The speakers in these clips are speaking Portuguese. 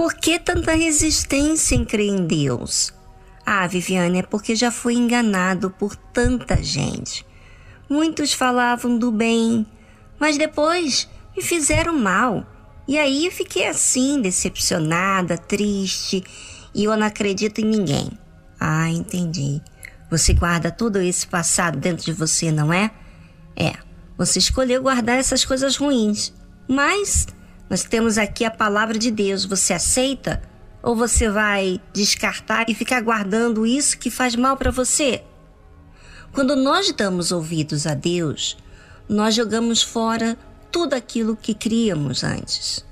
Por que tanta resistência em crer em Deus? Ah, Viviane, é porque já fui enganado por tanta gente. Muitos falavam do bem, mas depois me fizeram mal. E aí eu fiquei assim, decepcionada, triste, e eu não acredito em ninguém. Ah, entendi. Você guarda todo esse passado dentro de você, não é? É, você escolheu guardar essas coisas ruins. Mas nós temos aqui a palavra de Deus. Você aceita? Ou você vai descartar e ficar guardando isso que faz mal para você? Quando nós damos ouvidos a Deus, nós jogamos fora tudo aquilo que criamos antes.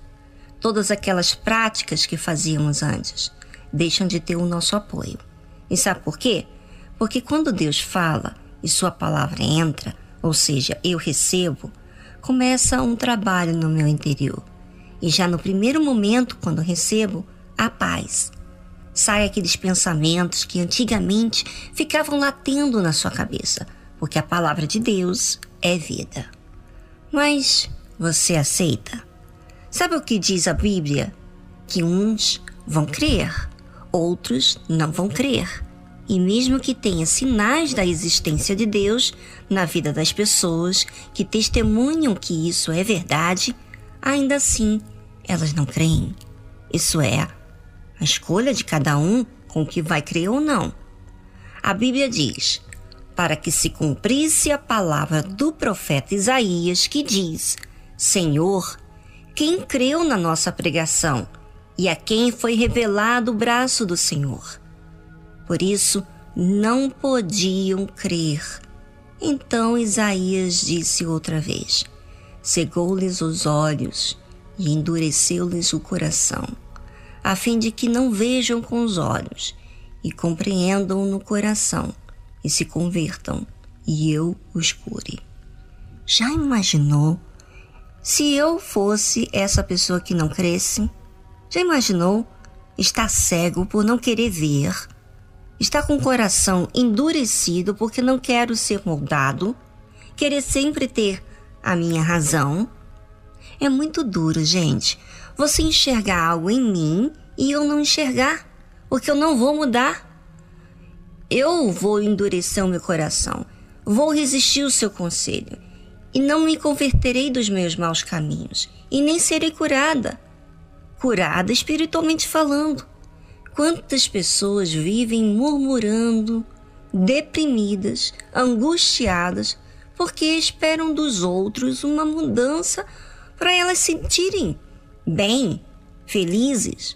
Todas aquelas práticas que fazíamos antes deixam de ter o nosso apoio. E sabe por quê? Porque quando Deus fala e Sua palavra entra, ou seja, eu recebo, começa um trabalho no meu interior. E já no primeiro momento, quando recebo, a paz. Sai aqueles pensamentos que antigamente ficavam latendo na sua cabeça, porque a palavra de Deus é vida. Mas você aceita? Sabe o que diz a Bíblia? Que uns vão crer, outros não vão crer. E mesmo que tenha sinais da existência de Deus na vida das pessoas que testemunham que isso é verdade, ainda assim elas não creem. Isso é a escolha de cada um com o que vai crer ou não. A Bíblia diz: para que se cumprisse a palavra do profeta Isaías, que diz: Senhor, quem creu na nossa pregação e a quem foi revelado o braço do Senhor? Por isso, não podiam crer. Então Isaías disse outra vez: cegou-lhes os olhos e endureceu-lhes o coração, a fim de que não vejam com os olhos e compreendam no coração e se convertam, e eu os cure. Já imaginou se eu fosse essa pessoa que não cresce? Já imaginou estar cego por não querer ver? Está com o coração endurecido porque não quero ser moldado, querer sempre ter a minha razão. É muito duro, gente, você enxergar algo em mim e eu não enxergar, porque eu não vou mudar. Eu vou endurecer o meu coração, vou resistir o seu conselho e não me converterei dos meus maus caminhos e nem serei curada. Curada espiritualmente falando Quantas pessoas vivem murmurando, deprimidas, angustiadas, porque esperam dos outros uma mudança para elas sentirem bem, felizes.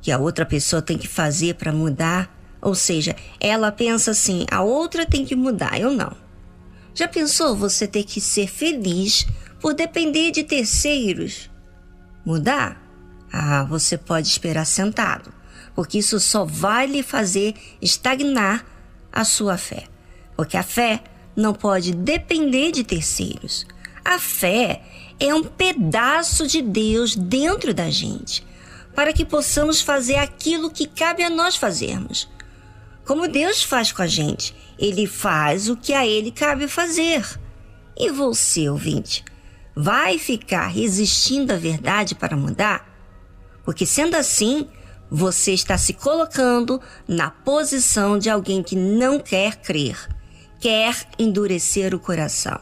Que a outra pessoa tem que fazer para mudar, ou seja, ela pensa assim: a outra tem que mudar, eu não. Já pensou você ter que ser feliz por depender de terceiros? Mudar? Ah, você pode esperar sentado, porque isso só vai lhe fazer estagnar a sua fé. Porque a fé não pode depender de terceiros. A fé é um pedaço de Deus dentro da gente, para que possamos fazer aquilo que cabe a nós fazermos. Como Deus faz com a gente, Ele faz o que a Ele cabe fazer. E você, ouvinte, vai ficar resistindo à verdade para mudar? Porque sendo assim, você está se colocando na posição de alguém que não quer crer, quer endurecer o coração.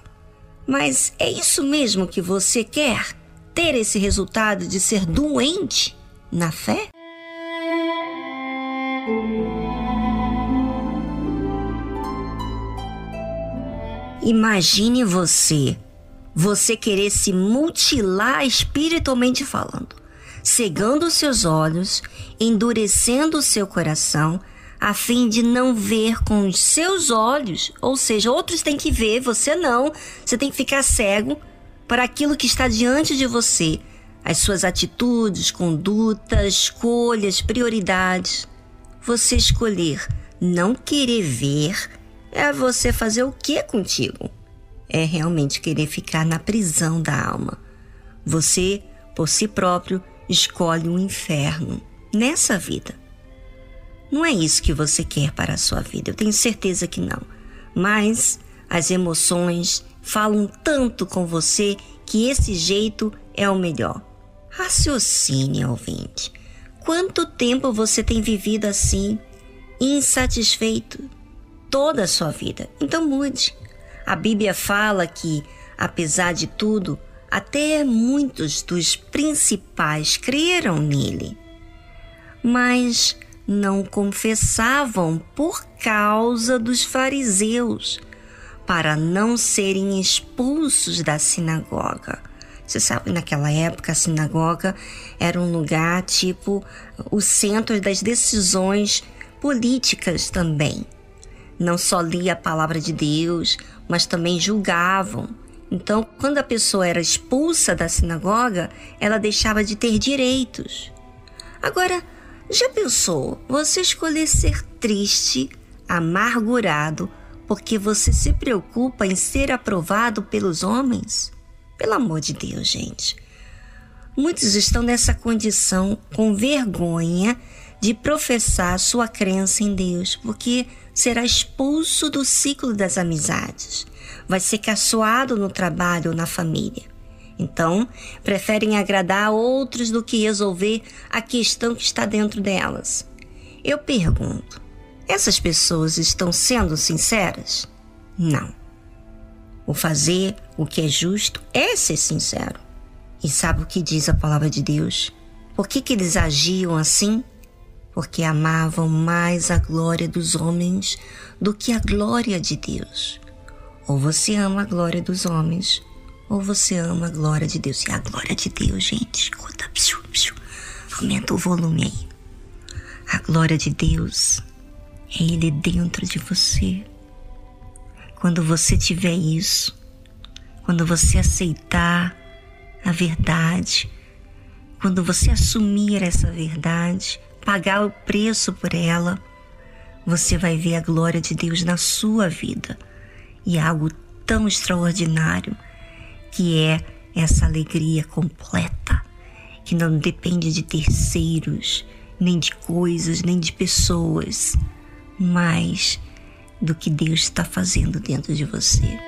Mas é isso mesmo que você quer? Ter esse resultado de ser doente na fé? Imagine você, você querer se mutilar espiritualmente falando cegando seus olhos, endurecendo o seu coração, a fim de não ver com os seus olhos, ou seja, outros têm que ver, você não. Você tem que ficar cego para aquilo que está diante de você, as suas atitudes, condutas, escolhas, prioridades. Você escolher não querer ver é você fazer o que contigo? É realmente querer ficar na prisão da alma. Você, por si próprio, escolhe o um inferno nessa vida. Não é isso que você quer para a sua vida, eu tenho certeza que não. Mas as emoções falam tanto com você que esse jeito é o melhor. Raciocine, ouvinte. Quanto tempo você tem vivido assim, insatisfeito? Toda a sua vida. Então mude. A Bíblia fala que, apesar de tudo, até muitos dos principais creram nele, mas não confessavam por causa dos fariseus, para não serem expulsos da sinagoga. Você sabe, naquela época a sinagoga era um lugar tipo o centro das decisões políticas também. Não só lia a palavra de Deus, mas também julgavam. Então, quando a pessoa era expulsa da sinagoga, ela deixava de ter direitos. Agora, já pensou você escolher ser triste, amargurado, porque você se preocupa em ser aprovado pelos homens? Pelo amor de Deus, gente. Muitos estão nessa condição com vergonha de professar sua crença em Deus, porque será expulso do ciclo das amizades, vai ser caçoado no trabalho ou na família. Então, preferem agradar a outros do que resolver a questão que está dentro delas. Eu pergunto: essas pessoas estão sendo sinceras? Não. O fazer o que é justo é ser sincero. E sabe o que diz a palavra de Deus? Por que, que eles agiam assim? Porque amavam mais a glória dos homens do que a glória de Deus. Ou você ama a glória dos homens, ou você ama a glória de Deus. E a glória de Deus, gente, escuta, psiu, psiu, aumenta o volume aí. A glória de Deus é Ele dentro de você. Quando você tiver isso, quando você aceitar a verdade, quando você assumir essa verdade, pagar o preço por ela, você vai ver a glória de Deus na sua vida. E é algo tão extraordinário que é essa alegria completa, que não depende de terceiros, nem de coisas, nem de pessoas, mas do que Deus está fazendo dentro de você.